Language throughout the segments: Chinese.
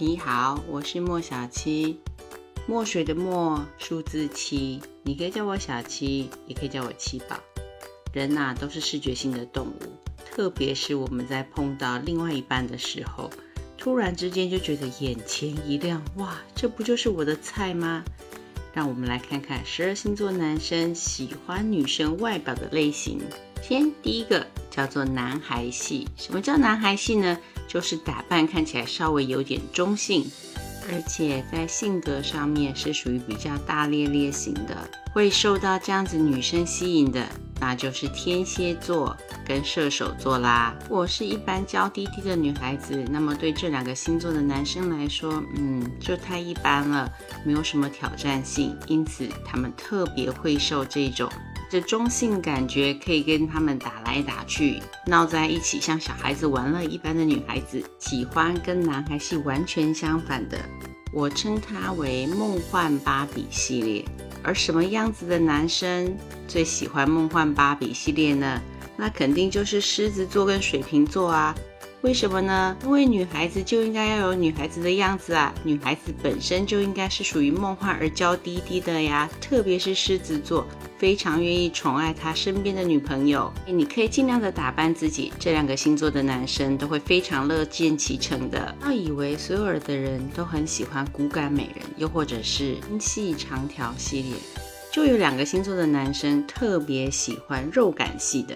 你好，我是莫小七，墨水的墨，数字七，你可以叫我小七，也可以叫我七宝。人呐、都是视觉性的动物，特别是我们在碰到另外一半的时候，突然之间就觉得眼前一亮，哇，这不就是我的菜吗？让我们来看看十二星座男生喜欢女生外表的类型。先第一个叫做男孩系，什么叫男孩系呢？就是打扮看起来稍微有点中性，而且在性格上面是属于比较大咧咧型的，会受到这样子女生吸引的，那就是天蝎座跟射手座啦。我是一般娇滴滴的女孩子，那么对这两个星座的男生来说，嗯，就太一般了，没有什么挑战性，因此他们特别会受这种。这中性感觉可以跟他们打来打去，闹在一起，像小孩子玩乐一般的女孩子，喜欢跟男孩系完全相反的。我称它为梦幻芭比系列。而什么样子的男生最喜欢梦幻芭比系列呢？那肯定就是狮子座跟水瓶座啊。为什么呢？因为女孩子就应该要有女孩子的样子啊，女孩子本身就应该是属于梦幻而娇滴滴的呀。特别是狮子座，非常愿意宠爱他身边的女朋友。你可以尽量的打扮自己，这两个星座的男生都会非常乐见其成的。不要以为所有的人都很喜欢骨感美人，又或者是精细长条系列，就有两个星座的男生特别喜欢肉感系的。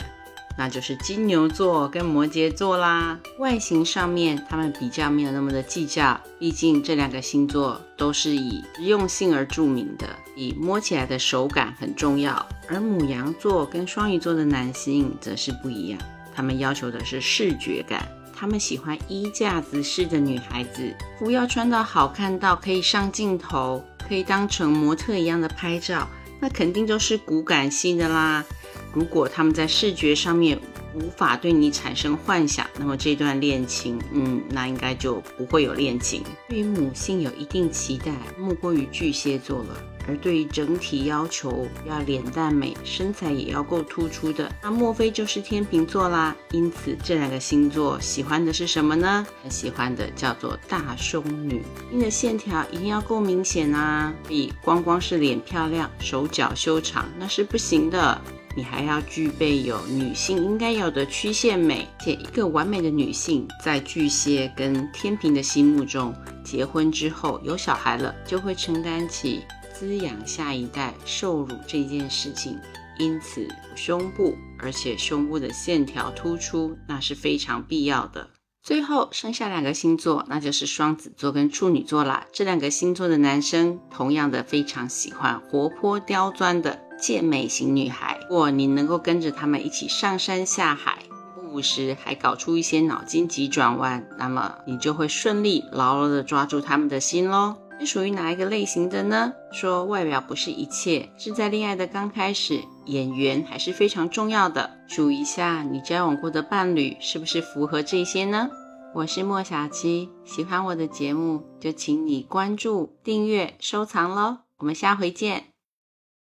那就是金牛座跟摩羯座啦。外形上面，他们比较没有那么的计较，毕竟这两个星座都是以实用性而著名的，以摸起来的手感很重要。而母羊座跟双鱼座的男性则是不一样，他们要求的是视觉感，他们喜欢衣架子式的女孩子，服要穿到好看到可以上镜头，可以当成模特一样的拍照，那肯定就是骨感系的啦。如果他们在视觉上面无法对你产生幻想，那么这段恋情，嗯，那应该就不会有恋情。对于母性有一定期待，莫过于巨蟹座了。而对于整体要求，要脸蛋美，身材也要够突出的，那莫非就是天秤座啦？因此，这两个星座喜欢的是什么呢？喜欢的叫做大胸女，你的线条一定要够明显啊！比光光是脸漂亮，手脚修长那是不行的。你还要具备有女性应该有的曲线美，且一个完美的女性，在巨蟹跟天平的心目中，结婚之后有小孩了，就会承担起滋养下一代受乳这件事情。因此，胸部，而且胸部的线条突出，那是非常必要的。最后剩下两个星座，那就是双子座跟处女座啦。这两个星座的男生，同样的非常喜欢活泼刁钻的。健美型女孩，如果你能够跟着他们一起上山下海，不时还搞出一些脑筋急转弯，那么你就会顺利牢牢的抓住他们的心喽。是属于哪一个类型的呢？说外表不是一切，是在恋爱的刚开始，眼缘还是非常重要的。数一下你交往过的伴侣是不是符合这些呢？我是莫小七，喜欢我的节目就请你关注、订阅、收藏喽。我们下回见。